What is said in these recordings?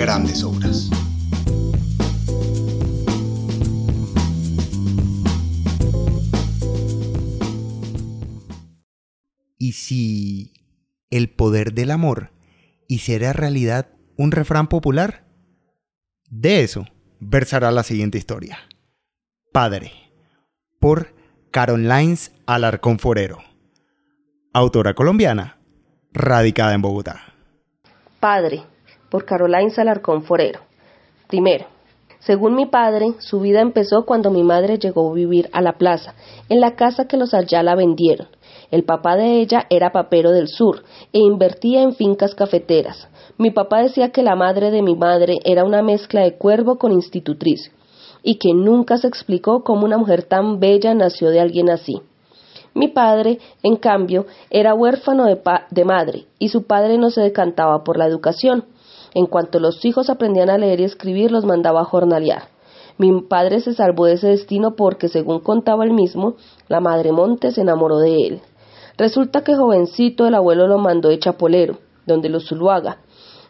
grandes obras. ¿Y si el poder del amor hiciera realidad un refrán popular? De eso versará la siguiente historia. Padre, por Carolines Alarcón Forero. Autora colombiana, radicada en Bogotá. Padre, por Caroline Salarcón Forero. Primero, según mi padre, su vida empezó cuando mi madre llegó a vivir a la plaza, en la casa que los Ayala vendieron. El papá de ella era papero del sur e invertía en fincas cafeteras. Mi papá decía que la madre de mi madre era una mezcla de cuervo con institutriz y que nunca se explicó cómo una mujer tan bella nació de alguien así. Mi padre, en cambio, era huérfano de, de, madre y su padre no se decantaba por la educación. En cuanto los hijos aprendían a leer y escribir, los mandaba a jornalear. Mi padre se salvó de ese destino porque, según contaba él mismo, la madre Monte se enamoró de él. Resulta que jovencito el abuelo lo mandó de Chapolero, donde lo Zuluaga.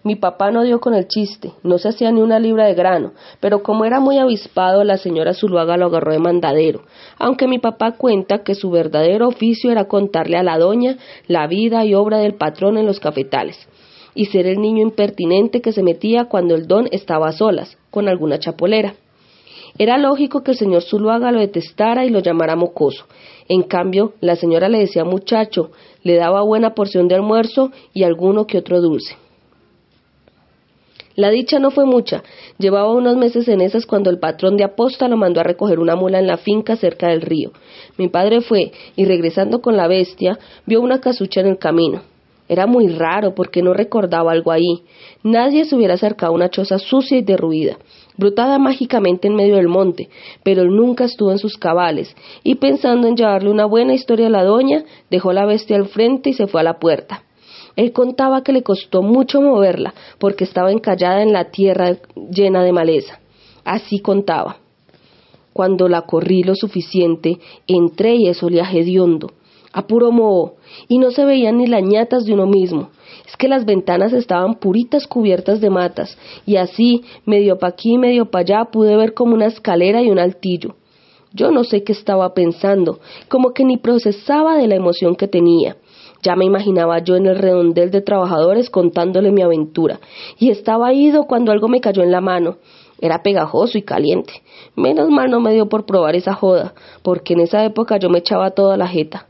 Mi papá no dio con el chiste, no se hacía ni una libra de grano, pero como era muy avispado, la señora Zuluaga lo agarró de mandadero, aunque mi papá cuenta que su verdadero oficio era contarle a la doña la vida y obra del patrón en los cafetales y ser el niño impertinente que se metía cuando el don estaba a solas, con alguna chapolera. Era lógico que el señor Zuluaga lo detestara y lo llamara mocoso. En cambio, la señora le decía muchacho, le daba buena porción de almuerzo y alguno que otro dulce. La dicha no fue mucha. Llevaba unos meses en esas cuando el patrón de aposta lo mandó a recoger una mula en la finca cerca del río. Mi padre fue, y regresando con la bestia, vio una casucha en el camino. Era muy raro porque no recordaba algo ahí. Nadie se hubiera acercado a una choza sucia y derruida, brotada mágicamente en medio del monte, pero él nunca estuvo en sus cabales, y pensando en llevarle una buena historia a la doña, dejó la bestia al frente y se fue a la puerta. Él contaba que le costó mucho moverla, porque estaba encallada en la tierra llena de maleza. Así contaba. Cuando la corrí lo suficiente, entré y eso olía hediondo a puro moho, y no se veían ni las ñatas de uno mismo. Es que las ventanas estaban puritas cubiertas de matas, y así, medio pa' aquí, medio pa' allá, pude ver como una escalera y un altillo. Yo no sé qué estaba pensando, como que ni procesaba de la emoción que tenía. Ya me imaginaba yo en el redondel de trabajadores contándole mi aventura, y estaba ido cuando algo me cayó en la mano. Era pegajoso y caliente. Menos mal no me dio por probar esa joda, porque en esa época yo me echaba toda la jeta.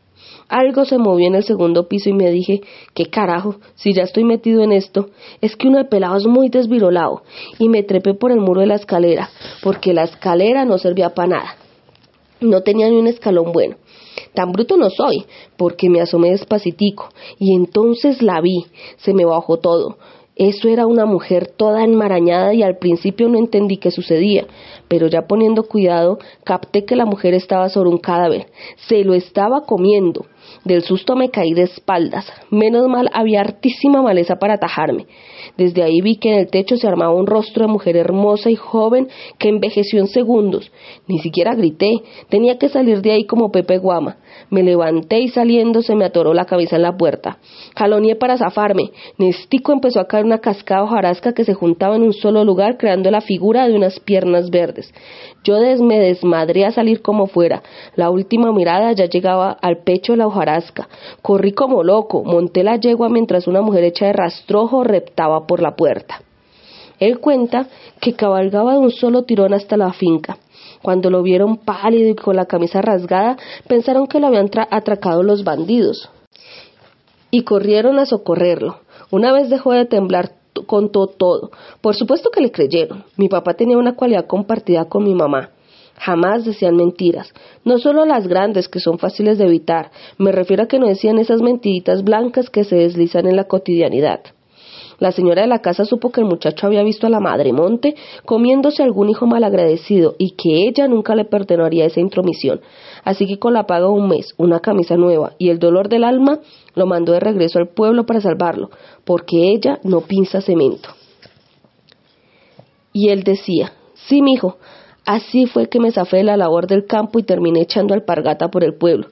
Algo se movió en el segundo piso y me dije, ¿qué carajo? Si ya estoy metido en esto, es que uno de pelado es muy desvirolado. Y me trepé por el muro de la escalera, porque la escalera no servía para nada. No tenía ni un escalón bueno. Tan bruto no soy, porque me asomé despacitico, y entonces la vi, se me bajó todo. Eso era una mujer toda enmarañada y al principio no entendí qué sucedía, pero ya poniendo cuidado capté que la mujer estaba sobre un cadáver. Se lo estaba comiendo. Del susto me caí de espaldas. Menos mal había hartísima maleza para atajarme. Desde ahí vi que en el techo se armaba un rostro de mujer hermosa y joven que envejeció en segundos. Ni siquiera grité. Tenía que salir de ahí como Pepe Guama. Me levanté y saliendo se me atoró la cabeza en la puerta. Jaloneé para zafarme. Nestico empezó a caer una cascada hojarasca que se juntaba en un solo lugar creando la figura de unas piernas verdes. Yo me desmadré a salir como fuera. La última mirada ya llegaba al pecho de la hojarasca. Corrí como loco, monté la yegua mientras una mujer hecha de rastrojo reptaba por la puerta. Él cuenta que cabalgaba de un solo tirón hasta la finca. Cuando lo vieron pálido y con la camisa rasgada, pensaron que lo habían atracado los bandidos y corrieron a socorrerlo. Una vez dejó de temblar contó todo. Por supuesto que le creyeron. Mi papá tenía una cualidad compartida con mi mamá. Jamás decían mentiras, no solo las grandes que son fáciles de evitar, me refiero a que no decían esas mentiritas blancas que se deslizan en la cotidianidad. La señora de la casa supo que el muchacho había visto a la madre Monte comiéndose algún hijo malagradecido y que ella nunca le perdonaría esa intromisión. Así que con la paga de un mes, una camisa nueva y el dolor del alma, lo mandó de regreso al pueblo para salvarlo, porque ella no pinza cemento. Y él decía, sí, mijo, así fue que me zafé de la labor del campo y terminé echando alpargata por el pueblo.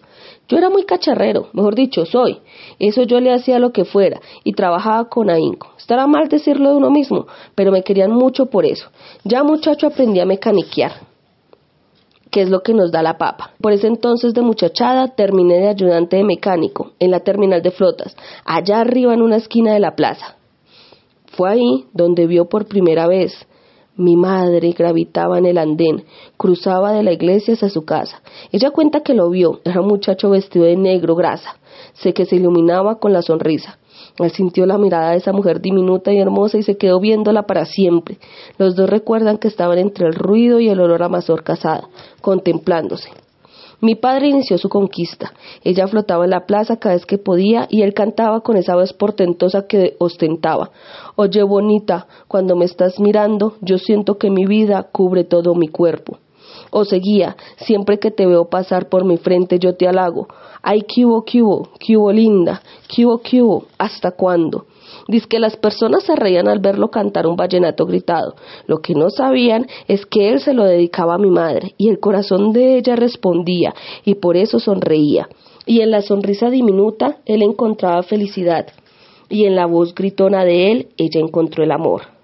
Yo era muy cacharrero, mejor dicho, soy. Eso yo le hacía lo que fuera y trabajaba con ahínco. Estará mal decirlo de uno mismo, pero me querían mucho por eso. Ya muchacho aprendí a mecaniquear, que es lo que nos da la papa. Por ese entonces de muchachada terminé de ayudante de mecánico en la terminal de flotas, allá arriba en una esquina de la plaza. Fue ahí donde vio por primera vez mi madre gravitaba en el andén, cruzaba de la iglesia hacia su casa. Ella cuenta que lo vio, era un muchacho vestido de negro grasa, sé que se iluminaba con la sonrisa. Él sintió la mirada de esa mujer diminuta y hermosa y se quedó viéndola para siempre. Los dos recuerdan que estaban entre el ruido y el olor a mazorca asada, contemplándose. Mi padre inició su conquista. Ella flotaba en la plaza cada vez que podía y él cantaba con esa voz portentosa que ostentaba. Oye, bonita, cuando me estás mirando, yo siento que mi vida cubre todo mi cuerpo. O seguía, siempre que te veo pasar por mi frente yo te halago. Ay, cubo, cubo, cubo linda, cubo, cubo, ¿hasta cuándo? Dice que las personas se reían al verlo cantar un vallenato gritado. Lo que no sabían es que él se lo dedicaba a mi madre y el corazón de ella respondía y por eso sonreía. Y en la sonrisa diminuta él encontraba felicidad y en la voz gritona de él ella encontró el amor.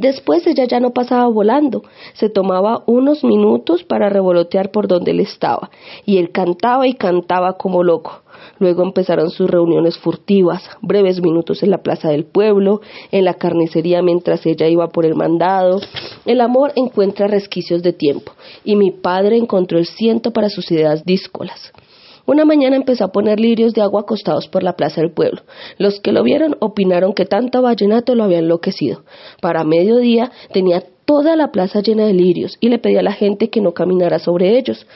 Después ella ya no pasaba volando, se tomaba unos minutos para revolotear por donde él estaba, y él cantaba y cantaba como loco. Luego empezaron sus reuniones furtivas, breves minutos en la plaza del pueblo, en la carnicería mientras ella iba por el mandado. El amor encuentra resquicios de tiempo, y mi padre encontró el ciento para sus ideas díscolas. Una mañana empezó a poner lirios de agua acostados por la plaza del pueblo. Los que lo vieron opinaron que tanto vallenato lo había enloquecido. Para mediodía tenía toda la plaza llena de lirios y le pedía a la gente que no caminara sobre ellos.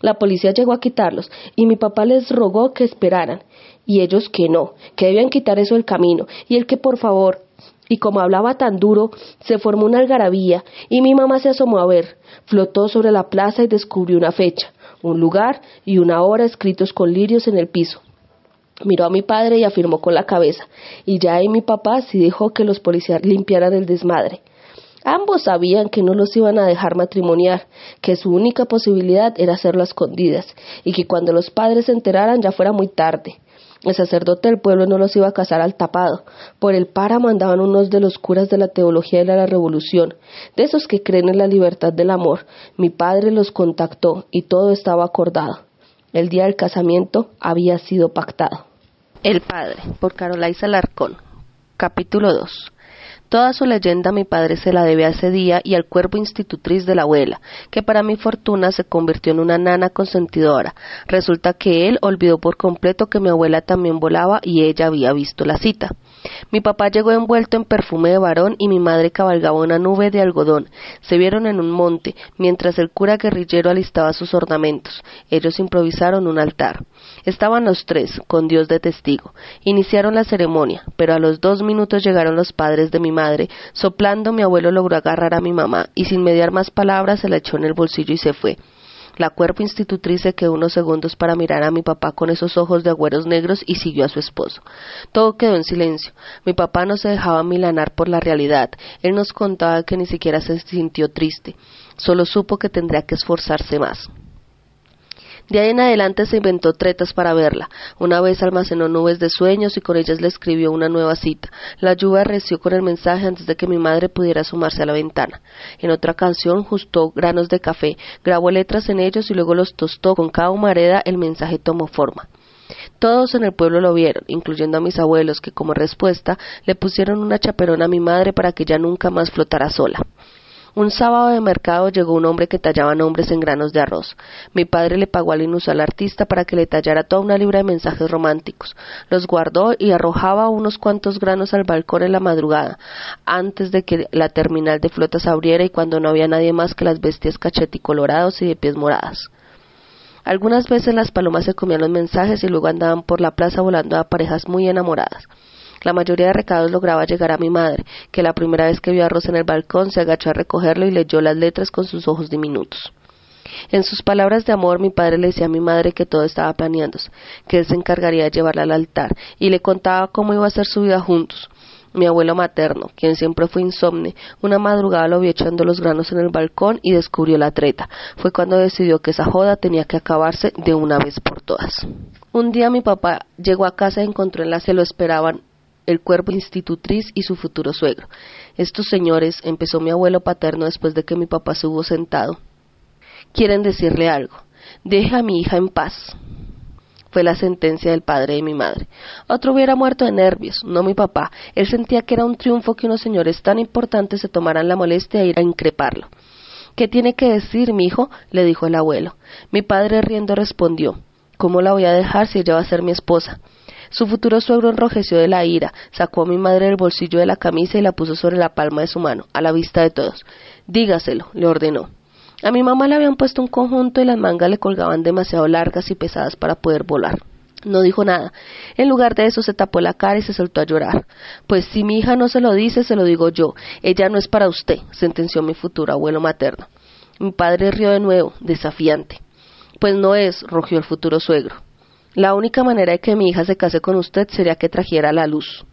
La policía llegó a quitarlos y mi papá les rogó que esperaran y ellos que no, que debían quitar eso del camino y el que por favor. Y como hablaba tan duro, se formó una algarabía y mi mamá se asomó a ver, flotó sobre la plaza y descubrió una fecha, un lugar y una hora escritos con lirios en el piso. Miró a mi padre y afirmó con la cabeza, y ya ahí mi papá sí dejó que los policías limpiaran el desmadre. Ambos sabían que no los iban a dejar matrimoniar, que su única posibilidad era hacerlo a escondidas, y que cuando los padres se enteraran ya fuera muy tarde. El sacerdote del pueblo no los iba a casar al tapado. Por el páramo andaban unos de los curas de la teología de la revolución, de esos que creen en la libertad del amor. Mi padre los contactó y todo estaba acordado. El día del casamiento había sido pactado. El padre, por Carolais Alarcón. Capítulo 2. Toda su leyenda mi padre se la debe a ese día y al cuerpo institutriz de la abuela, que para mi fortuna se convirtió en una nana consentidora. Resulta que él olvidó por completo que mi abuela también volaba y ella había visto la cita. Mi papá llegó envuelto en perfume de varón y mi madre cabalgaba una nube de algodón. Se vieron en un monte, mientras el cura guerrillero alistaba sus ornamentos. Ellos improvisaron un altar. Estaban los tres, con Dios de testigo. Iniciaron la ceremonia, pero a los dos minutos llegaron los padres de mi madre. Soplando, mi abuelo logró agarrar a mi mamá y sin mediar más palabras se la echó en el bolsillo y se fue. La cuerpo institutriz se quedó unos segundos para mirar a mi papá con esos ojos de agüeros negros y siguió a su esposo. Todo quedó en silencio. Mi papá no se dejaba milanar por la realidad. Él nos contaba que ni siquiera se sintió triste. Solo supo que tendría que esforzarse más. De ahí en adelante se inventó tretas para verla. Una vez almacenó nubes de sueños y con ellas le escribió una nueva cita. La lluvia reció con el mensaje antes de que mi madre pudiera asomarse a la ventana. En otra canción justó granos de café, grabó letras en ellos y luego los tostó. Con cada humareda el mensaje tomó forma. Todos en el pueblo lo vieron, incluyendo a mis abuelos, que como respuesta le pusieron una chaperona a mi madre para que ya nunca más flotara sola. Un sábado de mercado llegó un hombre que tallaba nombres en granos de arroz. Mi padre le pagó al inusual artista para que le tallara toda una libra de mensajes románticos. Los guardó y arrojaba unos cuantos granos al balcón en la madrugada, antes de que la terminal de flotas abriera y cuando no había nadie más que las bestias cacheticolorados y de pies moradas. Algunas veces las palomas se comían los mensajes y luego andaban por la plaza volando a parejas muy enamoradas. La mayoría de recados lograba llegar a mi madre, que la primera vez que vio a Rosa en el balcón se agachó a recogerlo y leyó las letras con sus ojos diminutos. En sus palabras de amor, mi padre le decía a mi madre que todo estaba planeándose, que él se encargaría de llevarla al altar, y le contaba cómo iba a ser su vida juntos. Mi abuelo materno, quien siempre fue insomne, una madrugada lo vio echando los granos en el balcón y descubrió la treta. Fue cuando decidió que esa joda tenía que acabarse de una vez por todas. Un día mi papá llegó a casa y encontró en la se lo esperaban el cuerpo institutriz y su futuro suegro. Estos señores, empezó mi abuelo paterno después de que mi papá se hubo sentado, quieren decirle algo. Deje a mi hija en paz. Fue la sentencia del padre de mi madre. Otro hubiera muerto de nervios, no mi papá. Él sentía que era un triunfo que unos señores tan importantes se tomaran la molestia de ir a increparlo. ¿Qué tiene que decir, mi hijo? le dijo el abuelo. Mi padre riendo respondió ¿Cómo la voy a dejar si ella va a ser mi esposa? Su futuro suegro enrojeció de la ira, sacó a mi madre del bolsillo de la camisa y la puso sobre la palma de su mano, a la vista de todos. Dígaselo, le ordenó. A mi mamá le habían puesto un conjunto y las mangas le colgaban demasiado largas y pesadas para poder volar. No dijo nada. En lugar de eso se tapó la cara y se soltó a llorar. Pues si mi hija no se lo dice, se lo digo yo. Ella no es para usted, sentenció mi futuro abuelo materno. Mi padre rió de nuevo, desafiante. Pues no es, rugió el futuro suegro. La única manera de que mi hija se case con usted sería que trajera la luz.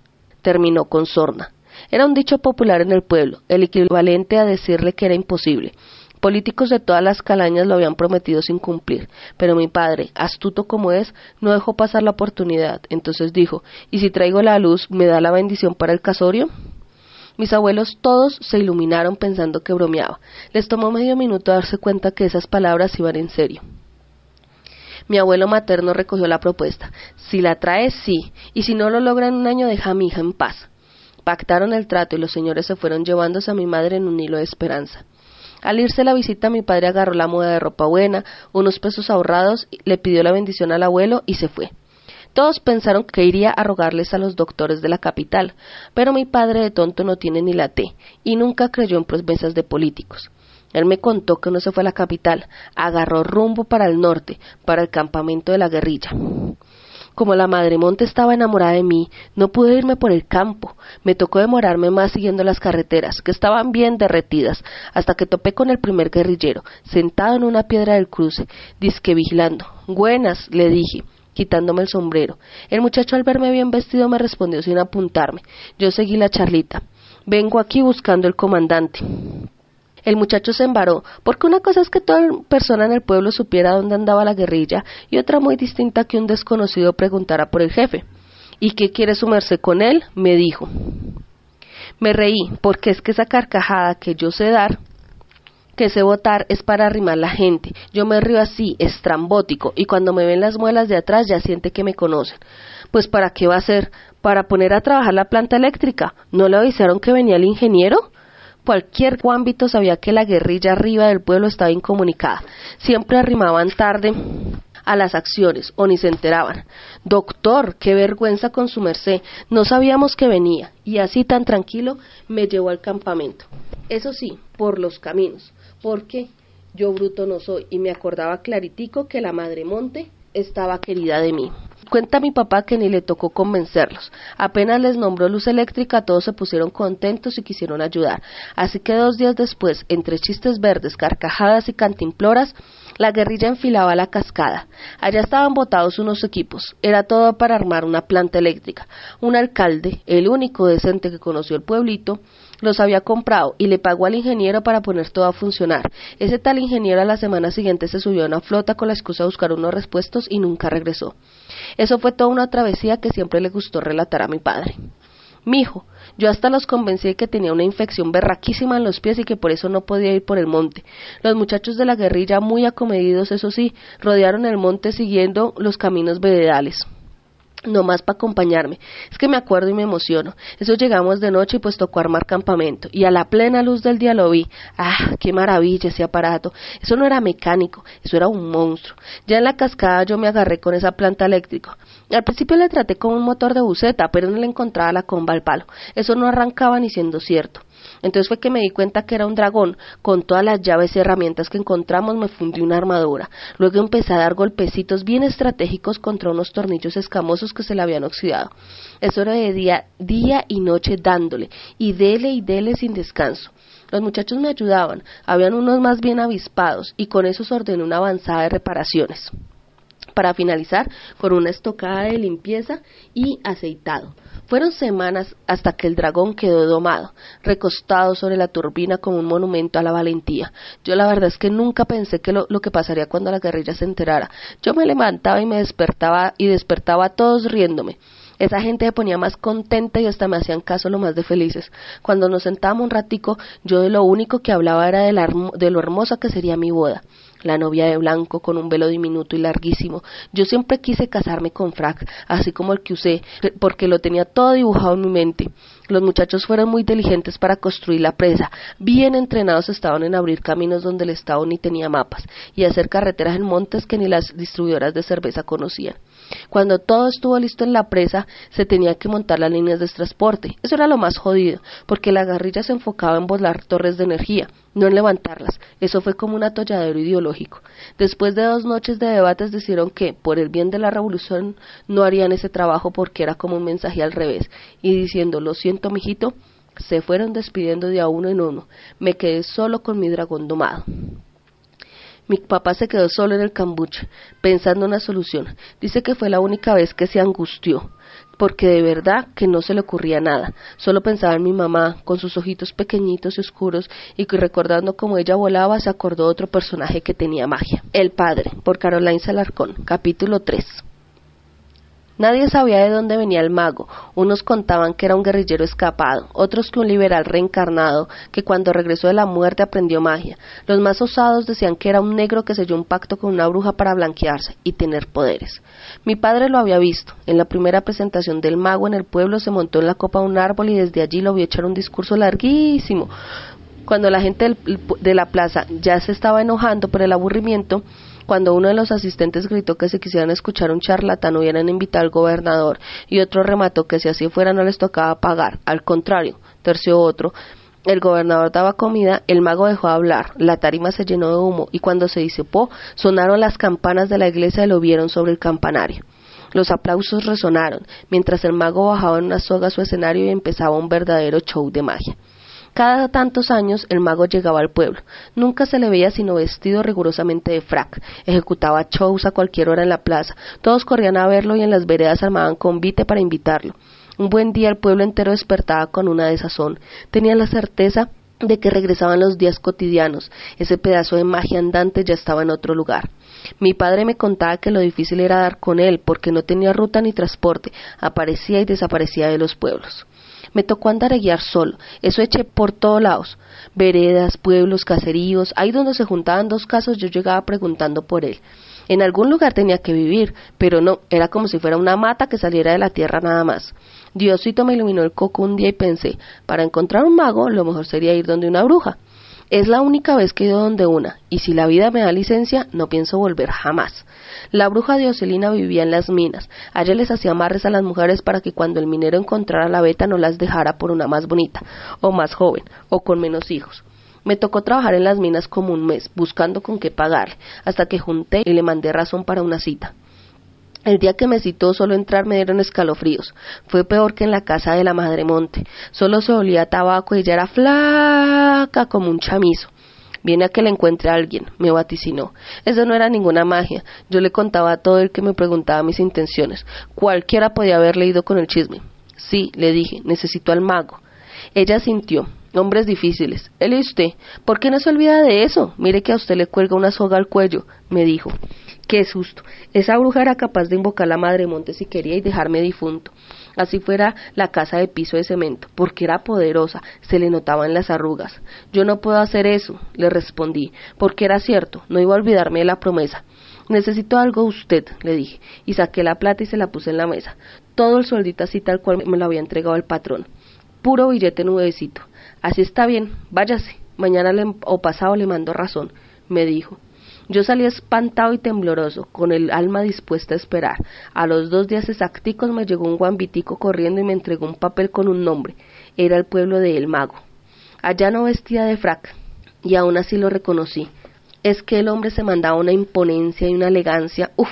Terminó con sorna. Era un dicho popular en el pueblo, el equivalente a decirle que era imposible. Políticos de todas las calañas lo habían prometido sin cumplir, pero mi padre, astuto como es, no dejó pasar la oportunidad. Entonces dijo, ¿y si traigo la luz, me da la bendición para el casorio? Mis abuelos todos se iluminaron pensando que bromeaba. Les tomó medio minuto darse cuenta que esas palabras iban en serio. Mi abuelo materno recogió la propuesta. Si la trae, sí, y si no lo logra en un año, deja a mi hija en paz. Pactaron el trato y los señores se fueron llevándose a mi madre en un hilo de esperanza. Al irse la visita, mi padre agarró la muda de ropa buena, unos pesos ahorrados, le pidió la bendición al abuelo y se fue. Todos pensaron que iría a rogarles a los doctores de la capital, pero mi padre de tonto no tiene ni la T y nunca creyó en promesas de políticos. Él me contó que no se fue a la capital, agarró rumbo para el norte, para el campamento de la guerrilla. Como la madre monte estaba enamorada de mí, no pude irme por el campo. Me tocó demorarme más siguiendo las carreteras, que estaban bien derretidas, hasta que topé con el primer guerrillero, sentado en una piedra del cruce, disque vigilando. Buenas, le dije quitándome el sombrero. El muchacho al verme bien vestido me respondió sin apuntarme. Yo seguí la charlita. Vengo aquí buscando el comandante. El muchacho se embaró, porque una cosa es que toda persona en el pueblo supiera dónde andaba la guerrilla y otra muy distinta que un desconocido preguntara por el jefe. ¿Y qué quiere sumerse con él? me dijo. Me reí, porque es que esa carcajada que yo sé dar, que sé votar, es para arrimar la gente. Yo me río así, estrambótico, y cuando me ven las muelas de atrás ya siente que me conocen. Pues ¿para qué va a ser? ¿Para poner a trabajar la planta eléctrica? ¿No le avisaron que venía el ingeniero? Cualquier ámbito sabía que la guerrilla arriba del pueblo estaba incomunicada. Siempre arrimaban tarde a las acciones o ni se enteraban. Doctor, qué vergüenza con su merced. No sabíamos que venía y así tan tranquilo me llevó al campamento. Eso sí, por los caminos, porque yo bruto no soy y me acordaba claritico que la madre monte estaba querida de mí. Cuenta mi papá que ni le tocó convencerlos. Apenas les nombró luz eléctrica, todos se pusieron contentos y quisieron ayudar. Así que dos días después, entre chistes verdes, carcajadas y cantimploras, la guerrilla enfilaba la cascada. Allá estaban botados unos equipos. Era todo para armar una planta eléctrica. Un alcalde, el único decente que conoció el pueblito, los había comprado y le pagó al ingeniero para poner todo a funcionar. Ese tal ingeniero a la semana siguiente se subió a una flota con la excusa de buscar unos repuestos y nunca regresó. Eso fue toda una travesía que siempre le gustó relatar a mi padre. Mijo, yo hasta los convencí de que tenía una infección berraquísima en los pies y que por eso no podía ir por el monte. Los muchachos de la guerrilla, muy acomedidos, eso sí, rodearon el monte siguiendo los caminos veredales no más para acompañarme. Es que me acuerdo y me emociono. Eso llegamos de noche y pues tocó armar campamento. Y a la plena luz del día lo vi. ¡Ah, qué maravilla ese aparato! Eso no era mecánico, eso era un monstruo. Ya en la cascada yo me agarré con esa planta eléctrica. Al principio le traté con un motor de buceta, pero no le encontraba la comba al palo. Eso no arrancaba ni siendo cierto. Entonces fue que me di cuenta que era un dragón. Con todas las llaves y herramientas que encontramos me fundí una armadura. Luego empecé a dar golpecitos bien estratégicos contra unos tornillos escamosos que se le habían oxidado. Eso era de día, día y noche dándole, y dele y dele sin descanso. Los muchachos me ayudaban, habían unos más bien avispados, y con eso ordené una avanzada de reparaciones para finalizar con una estocada de limpieza y aceitado. Fueron semanas hasta que el dragón quedó domado, recostado sobre la turbina como un monumento a la valentía. Yo la verdad es que nunca pensé que lo, que pasaría cuando la guerrilla se enterara. Yo me levantaba y me despertaba y despertaba a todos riéndome. Esa gente me ponía más contenta y hasta me hacían caso lo más de felices. Cuando nos sentábamos un ratico, yo de lo único que hablaba era de, de lo hermosa que sería mi boda la novia de blanco con un velo diminuto y larguísimo. Yo siempre quise casarme con frac, así como el que usé, porque lo tenía todo dibujado en mi mente. Los muchachos fueron muy diligentes para construir la presa, bien entrenados estaban en abrir caminos donde el Estado ni tenía mapas, y hacer carreteras en montes que ni las distribuidoras de cerveza conocían. Cuando todo estuvo listo en la presa, se tenía que montar las líneas de transporte. Eso era lo más jodido, porque la guerrilla se enfocaba en volar torres de energía, no en levantarlas. Eso fue como un atolladero ideológico. Después de dos noches de debates decidieron que, por el bien de la revolución, no harían ese trabajo porque era como un mensaje al revés, y diciendo, lo siento, mijito, se fueron despidiendo de a uno en uno. Me quedé solo con mi dragón domado. Mi papá se quedó solo en el cambuche, pensando en una solución. Dice que fue la única vez que se angustió, porque de verdad que no se le ocurría nada. Solo pensaba en mi mamá, con sus ojitos pequeñitos y oscuros, y que recordando cómo ella volaba, se acordó de otro personaje que tenía magia. El Padre, por Caroline Salarcón, capítulo 3. Nadie sabía de dónde venía el mago. Unos contaban que era un guerrillero escapado, otros que un liberal reencarnado que cuando regresó de la muerte aprendió magia. Los más osados decían que era un negro que selló un pacto con una bruja para blanquearse y tener poderes. Mi padre lo había visto. En la primera presentación del mago en el pueblo se montó en la copa de un árbol y desde allí lo vio echar un discurso larguísimo. Cuando la gente de la plaza ya se estaba enojando por el aburrimiento, cuando uno de los asistentes gritó que si quisieran escuchar un charlatán hubieran invitado al gobernador y otro remató que si así fuera no les tocaba pagar. Al contrario, terció otro. El gobernador daba comida, el mago dejó de hablar, la tarima se llenó de humo y cuando se disipó sonaron las campanas de la iglesia y lo vieron sobre el campanario. Los aplausos resonaron, mientras el mago bajaba en una soga a su escenario y empezaba un verdadero show de magia. Cada tantos años el mago llegaba al pueblo. Nunca se le veía sino vestido rigurosamente de frac. Ejecutaba shows a cualquier hora en la plaza. Todos corrían a verlo y en las veredas armaban convite para invitarlo. Un buen día el pueblo entero despertaba con una desazón. Tenían la certeza de que regresaban los días cotidianos. Ese pedazo de magia andante ya estaba en otro lugar. Mi padre me contaba que lo difícil era dar con él, porque no tenía ruta ni transporte, aparecía y desaparecía de los pueblos. Me tocó andar a guiar solo, eso eché por todos lados, veredas, pueblos, caseríos, ahí donde se juntaban dos casos yo llegaba preguntando por él. En algún lugar tenía que vivir, pero no, era como si fuera una mata que saliera de la tierra nada más. Diosito me iluminó el coco un día y pensé, para encontrar un mago lo mejor sería ir donde una bruja. Es la única vez que he ido donde una, y si la vida me da licencia, no pienso volver jamás. La bruja de Ocelina vivía en las minas. Allá les hacía amarres a las mujeres para que cuando el minero encontrara la beta no las dejara por una más bonita, o más joven, o con menos hijos. Me tocó trabajar en las minas como un mes, buscando con qué pagarle, hasta que junté y le mandé razón para una cita. El día que me citó solo entrar me dieron escalofríos. Fue peor que en la casa de la Madre Monte. Solo se olía tabaco y ella era flaca como un chamizo. Viene a que le encuentre a alguien, me vaticinó. Eso no era ninguna magia. Yo le contaba a todo el que me preguntaba mis intenciones. Cualquiera podía haber leído con el chisme. Sí, le dije, necesito al mago. Ella sintió. Hombres difíciles. Él y usted. ¿Por qué no se olvida de eso? Mire que a usted le cuelga una soga al cuello, me dijo. Qué susto. Esa bruja era capaz de invocar a la madre monte si quería y dejarme difunto. Así fuera la casa de piso de cemento, porque era poderosa, se le notaban las arrugas. Yo no puedo hacer eso, le respondí, porque era cierto, no iba a olvidarme de la promesa. Necesito algo usted, le dije, y saqué la plata y se la puse en la mesa. Todo el sueldito así tal cual me lo había entregado el patrón. Puro billete nubecito. Así está bien, váyase. Mañana o pasado le mando razón, me dijo. Yo salí espantado y tembloroso, con el alma dispuesta a esperar. A los dos días exacticos me llegó un guambitico corriendo y me entregó un papel con un nombre. Era el pueblo de El Mago. Allá no vestía de frac, y aún así lo reconocí. Es que el hombre se mandaba una imponencia y una elegancia, uff,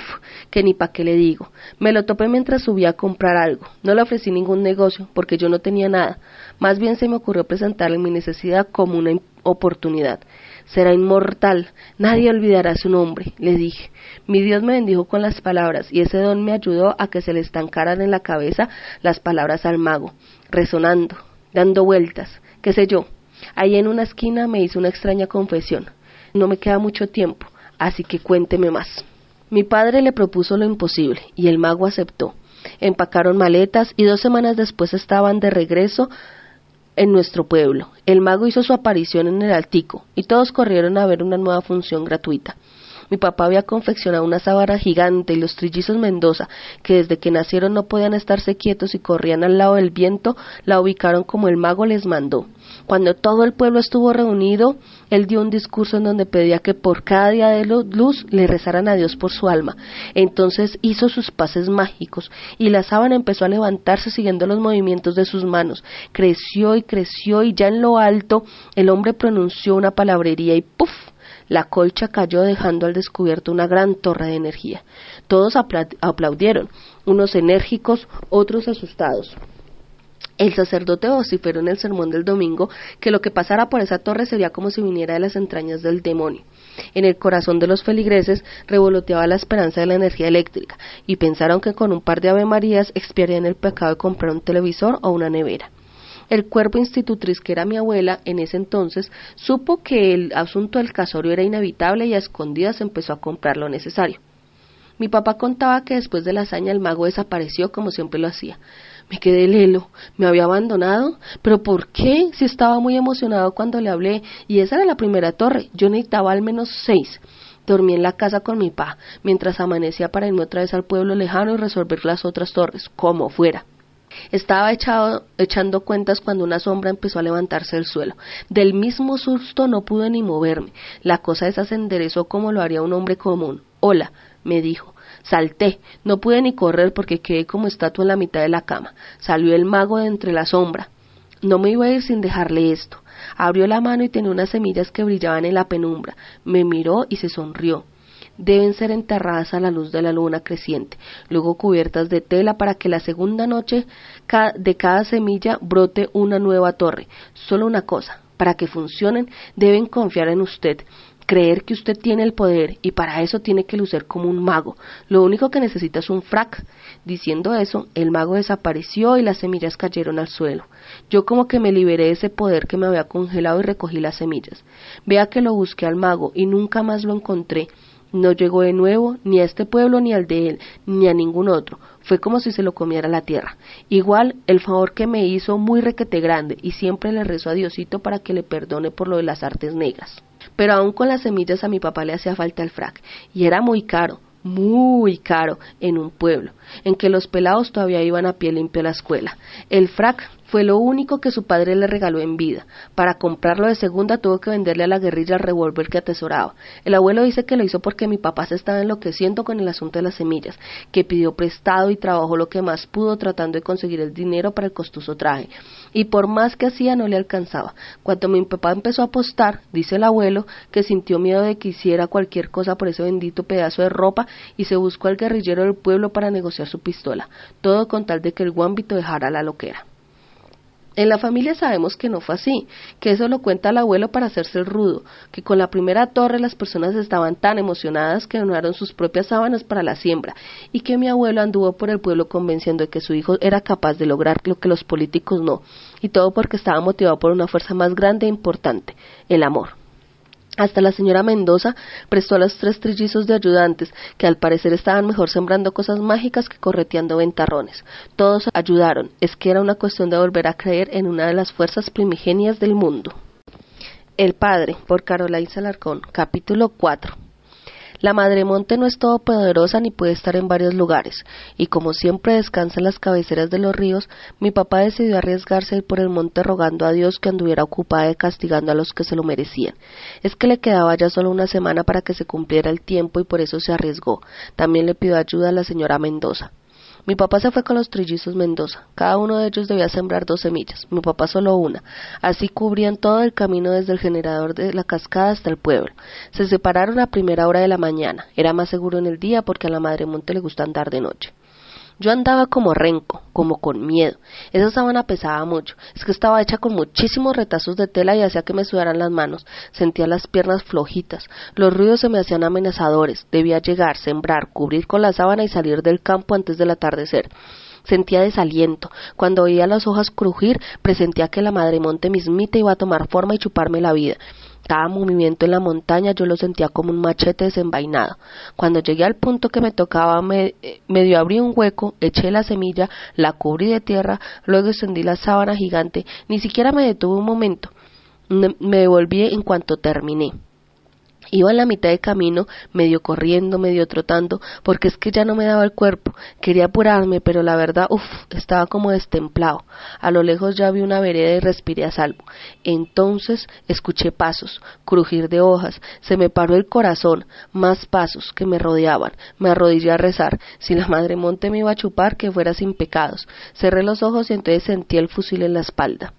que ni pa' qué le digo. Me lo topé mientras subía a comprar algo. No le ofrecí ningún negocio, porque yo no tenía nada. Más bien se me ocurrió presentarle mi necesidad como una oportunidad. Será inmortal, nadie olvidará su nombre, le dije. Mi Dios me bendijo con las palabras, y ese don me ayudó a que se le estancaran en la cabeza las palabras al mago, resonando, dando vueltas, qué sé yo. Ahí en una esquina me hizo una extraña confesión. No me queda mucho tiempo, así que cuénteme más. Mi padre le propuso lo imposible, y el mago aceptó. Empacaron maletas y dos semanas después estaban de regreso en nuestro pueblo. El mago hizo su aparición en el Altico y todos corrieron a ver una nueva función gratuita. Mi papá había confeccionado una sábana gigante y los trillizos Mendoza, que desde que nacieron no podían estarse quietos y corrían al lado del viento, la ubicaron como el mago les mandó. Cuando todo el pueblo estuvo reunido, él dio un discurso en donde pedía que por cada día de luz le rezaran a Dios por su alma. Entonces hizo sus pases mágicos y la sábana empezó a levantarse siguiendo los movimientos de sus manos. Creció y creció y ya en lo alto el hombre pronunció una palabrería y ¡puf! La colcha cayó dejando al descubierto una gran torre de energía. Todos aplaudieron, unos enérgicos, otros asustados. El sacerdote vociferó en el sermón del domingo que lo que pasara por esa torre sería como si viniera de las entrañas del demonio. En el corazón de los feligreses revoloteaba la esperanza de la energía eléctrica y pensaron que con un par de Ave Marías expiarían el pecado de comprar un televisor o una nevera. El cuerpo institutriz, que era mi abuela en ese entonces, supo que el asunto del casorio era inevitable y a escondidas empezó a comprar lo necesario. Mi papá contaba que después de la hazaña el mago desapareció como siempre lo hacía. Me quedé lelo, me había abandonado, pero ¿por qué? Si estaba muy emocionado cuando le hablé, y esa era la primera torre, yo necesitaba al menos seis. Dormí en la casa con mi pa, mientras amanecía para irme otra vez al pueblo lejano y resolver las otras torres, como fuera. Estaba echado, echando cuentas cuando una sombra empezó a levantarse del suelo. Del mismo susto no pude ni moverme. La cosa esa se enderezó como lo haría un hombre común. Hola, me dijo. Salté, no pude ni correr porque quedé como estatua en la mitad de la cama. Salió el mago de entre la sombra. No me iba a ir sin dejarle esto. Abrió la mano y tenía unas semillas que brillaban en la penumbra. Me miró y se sonrió. Deben ser enterradas a la luz de la luna creciente, luego cubiertas de tela para que la segunda noche de cada semilla brote una nueva torre. Solo una cosa, para que funcionen deben confiar en usted creer que usted tiene el poder y para eso tiene que lucer como un mago. Lo único que necesita es un frac. Diciendo eso, el mago desapareció y las semillas cayeron al suelo. Yo como que me liberé de ese poder que me había congelado y recogí las semillas. Vea que lo busqué al mago y nunca más lo encontré. No llegó de nuevo ni a este pueblo ni al de él, ni a ningún otro. Fue como si se lo comiera la tierra. Igual el favor que me hizo muy requete grande y siempre le rezo a Diosito para que le perdone por lo de las artes negras. Pero aún con las semillas a mi papá le hacía falta el frac, y era muy caro, muy caro en un pueblo, en que los pelados todavía iban a pie limpio a la escuela. El frac fue lo único que su padre le regaló en vida. Para comprarlo de segunda tuvo que venderle a la guerrilla el revólver que atesoraba. El abuelo dice que lo hizo porque mi papá se estaba enloqueciendo con el asunto de las semillas, que pidió prestado y trabajó lo que más pudo tratando de conseguir el dinero para el costoso traje. Y por más que hacía no le alcanzaba. Cuando mi papá empezó a apostar, dice el abuelo, que sintió miedo de que hiciera cualquier cosa por ese bendito pedazo de ropa y se buscó al guerrillero del pueblo para negociar su pistola, todo con tal de que el guambito dejara la loquera. En la familia sabemos que no fue así, que eso lo cuenta el abuelo para hacerse el rudo, que con la primera torre las personas estaban tan emocionadas que donaron sus propias sábanas para la siembra, y que mi abuelo anduvo por el pueblo convenciendo de que su hijo era capaz de lograr lo que los políticos no, y todo porque estaba motivado por una fuerza más grande e importante, el amor. Hasta la señora Mendoza prestó a los tres trillizos de ayudantes, que al parecer estaban mejor sembrando cosas mágicas que correteando ventarrones. Todos ayudaron, es que era una cuestión de volver a creer en una de las fuerzas primigenias del mundo. El Padre, por Caroline Salarcón, capítulo 4. La Madre Monte no es todopoderosa ni puede estar en varios lugares, y como siempre descansa en las cabeceras de los ríos, mi papá decidió arriesgarse a por el monte rogando a Dios que anduviera ocupada de castigando a los que se lo merecían. Es que le quedaba ya solo una semana para que se cumpliera el tiempo y por eso se arriesgó. También le pidió ayuda a la señora Mendoza. Mi papá se fue con los trillizos Mendoza. Cada uno de ellos debía sembrar dos semillas. Mi papá solo una. Así cubrían todo el camino desde el generador de la cascada hasta el pueblo. Se separaron a primera hora de la mañana. Era más seguro en el día porque a la madre monte le gusta andar de noche. Yo andaba como renco, como con miedo. Esa sábana pesaba mucho. Es que estaba hecha con muchísimos retazos de tela y hacía que me sudaran las manos. Sentía las piernas flojitas. Los ruidos se me hacían amenazadores. Debía llegar, sembrar, cubrir con la sábana y salir del campo antes del atardecer. Sentía desaliento. Cuando oía las hojas crujir, presentía que la madre monte mismita iba a tomar forma y chuparme la vida. Cada movimiento en la montaña yo lo sentía como un machete desenvainado. Cuando llegué al punto que me tocaba, me, medio abrí un hueco, eché la semilla, la cubrí de tierra, luego extendí la sábana gigante, ni siquiera me detuve un momento. Me devolví en cuanto terminé. Iba en la mitad de camino, medio corriendo, medio trotando, porque es que ya no me daba el cuerpo. Quería apurarme, pero la verdad, uff, estaba como destemplado. A lo lejos ya vi una vereda y respiré a salvo. Entonces escuché pasos, crujir de hojas, se me paró el corazón, más pasos que me rodeaban. Me arrodillé a rezar. Si la madre monte me iba a chupar, que fuera sin pecados. Cerré los ojos y entonces sentí el fusil en la espalda.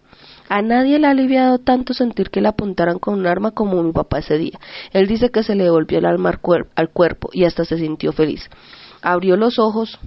A nadie le ha aliviado tanto sentir que le apuntaran con un arma como mi papá ese día. Él dice que se le devolvió el alma al, cuerpo y hasta se sintió feliz. Abrió los ojos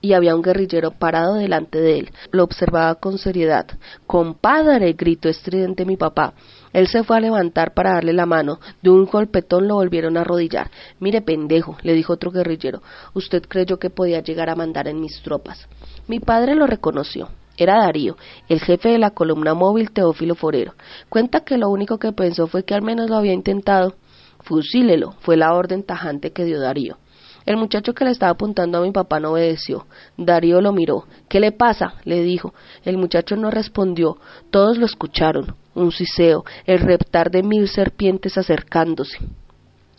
y había un guerrillero parado delante de él. Lo observaba con seriedad. Compadre, gritó estridente mi papá. Él se fue a levantar para darle la mano. De un golpetón lo volvieron a arrodillar. Mire, pendejo, le dijo otro guerrillero. Usted creyó que podía llegar a mandar en mis tropas. Mi padre lo reconoció. Era Darío, el jefe de la columna móvil Teófilo Forero. Cuenta que lo único que pensó fue que al menos lo había intentado. Fusílelo, fue la orden tajante que dio Darío. El muchacho que le estaba apuntando a mi papá no obedeció. Darío lo miró. ¿Qué le pasa? le dijo. El muchacho no respondió. Todos lo escucharon. Un siseo, el reptar de mil serpientes acercándose.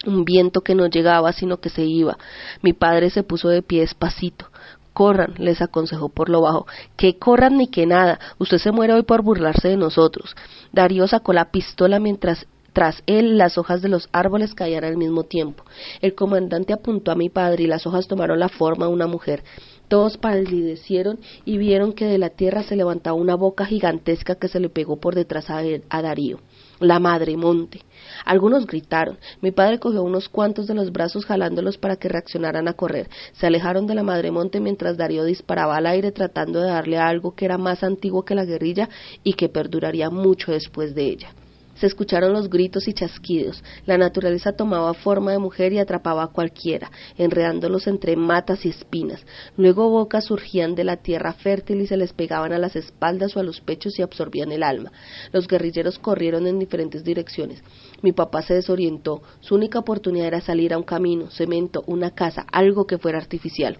Un viento que no llegaba, sino que se iba. Mi padre se puso de pie despacito. Corran, les aconsejó por lo bajo. Que corran ni que nada. Usted se muere hoy por burlarse de nosotros. Darío sacó la pistola mientras tras él las hojas de los árboles caían al mismo tiempo. El comandante apuntó a mi padre y las hojas tomaron la forma de una mujer. Todos palidecieron y vieron que de la tierra se levantaba una boca gigantesca que se le pegó por detrás a, a Darío. La madre monte. Algunos gritaron. Mi padre cogió unos cuantos de los brazos jalándolos para que reaccionaran a correr. Se alejaron de la madre monte mientras Darío disparaba al aire tratando de darle algo que era más antiguo que la guerrilla y que perduraría mucho después de ella. Se escucharon los gritos y chasquidos. La naturaleza tomaba forma de mujer y atrapaba a cualquiera, enredándolos entre matas y espinas. Luego bocas surgían de la tierra fértil y se les pegaban a las espaldas o a los pechos y absorbían el alma. Los guerrilleros corrieron en diferentes direcciones. Mi papá se desorientó. Su única oportunidad era salir a un camino, cemento, una casa, algo que fuera artificial.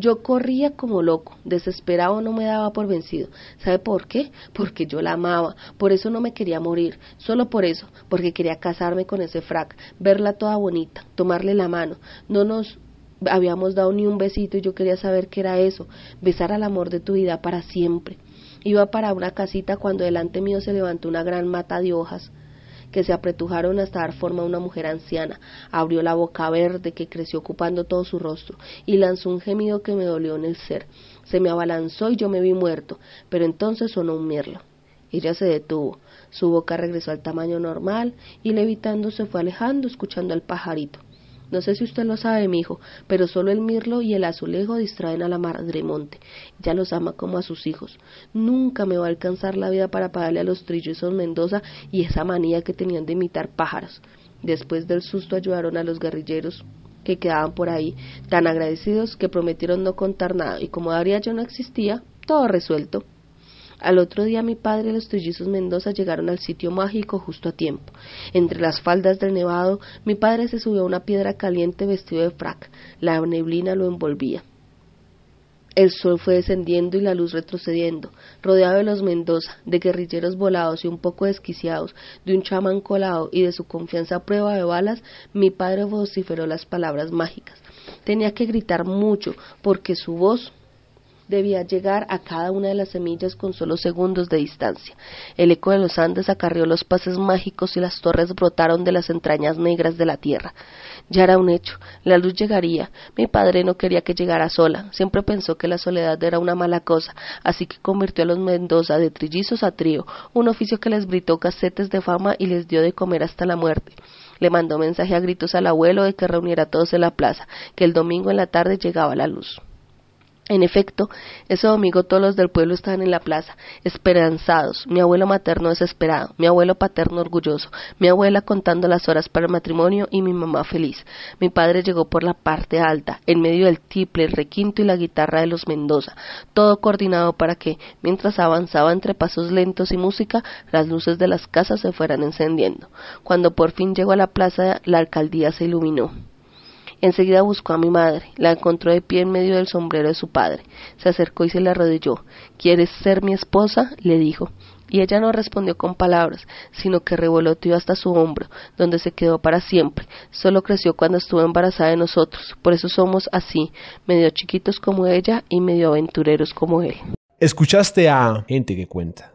Yo corría como loco, desesperado no me daba por vencido. ¿Sabe por qué? Porque yo la amaba, por eso no me quería morir, solo por eso, porque quería casarme con ese frac, verla toda bonita, tomarle la mano. No nos habíamos dado ni un besito y yo quería saber qué era eso, besar al amor de tu vida para siempre. Iba para una casita cuando delante mío se levantó una gran mata de hojas que se apretujaron hasta dar forma a una mujer anciana. Abrió la boca verde que creció ocupando todo su rostro y lanzó un gemido que me dolió en el ser. Se me abalanzó y yo me vi muerto, pero entonces sonó un mirlo. Ella se detuvo, su boca regresó al tamaño normal y levitando se fue alejando escuchando al pajarito. No sé si usted lo sabe, mi hijo, pero solo el mirlo y el azulejo distraen a la madre monte. Ya los ama como a sus hijos. Nunca me va a alcanzar la vida para pagarle a los trillizos Mendoza y esa manía que tenían de imitar pájaros. Después del susto ayudaron a los guerrilleros que quedaban por ahí, tan agradecidos que prometieron no contar nada, y como Daría yo no existía, todo resuelto. Al otro día mi padre y los trillizos Mendoza llegaron al sitio mágico justo a tiempo. Entre las faldas del nevado, mi padre se subió a una piedra caliente vestido de frac. La neblina lo envolvía. El sol fue descendiendo y la luz retrocediendo, rodeado de los Mendoza, de guerrilleros volados y un poco desquiciados, de un chamán colado y de su confianza a prueba de balas, mi padre vociferó las palabras mágicas. Tenía que gritar mucho, porque su voz debía llegar a cada una de las semillas con solo segundos de distancia. El eco de los Andes acarrió los pases mágicos y las torres brotaron de las entrañas negras de la tierra. Ya era un hecho, la luz llegaría. Mi padre no quería que llegara sola, siempre pensó que la soledad era una mala cosa, así que convirtió a los Mendoza de trillizos a trío, un oficio que les gritó casetes de fama y les dio de comer hasta la muerte. Le mandó mensaje a gritos al abuelo de que reuniera a todos en la plaza, que el domingo en la tarde llegaba la luz. En efecto, ese domingo todos los del pueblo estaban en la plaza, esperanzados, mi abuelo materno desesperado, mi abuelo paterno orgulloso, mi abuela contando las horas para el matrimonio y mi mamá feliz. Mi padre llegó por la parte alta, en medio del tiple, el requinto y la guitarra de los Mendoza, todo coordinado para que, mientras avanzaba entre pasos lentos y música, las luces de las casas se fueran encendiendo. Cuando por fin llegó a la plaza, la alcaldía se iluminó. Enseguida buscó a mi madre, la encontró de pie en medio del sombrero de su padre. Se acercó y se le arrodilló. ¿Quieres ser mi esposa? le dijo. Y ella no respondió con palabras, sino que revoloteó hasta su hombro, donde se quedó para siempre. Solo creció cuando estuvo embarazada de nosotros. Por eso somos así, medio chiquitos como ella y medio aventureros como él. Escuchaste a Gente que Cuenta.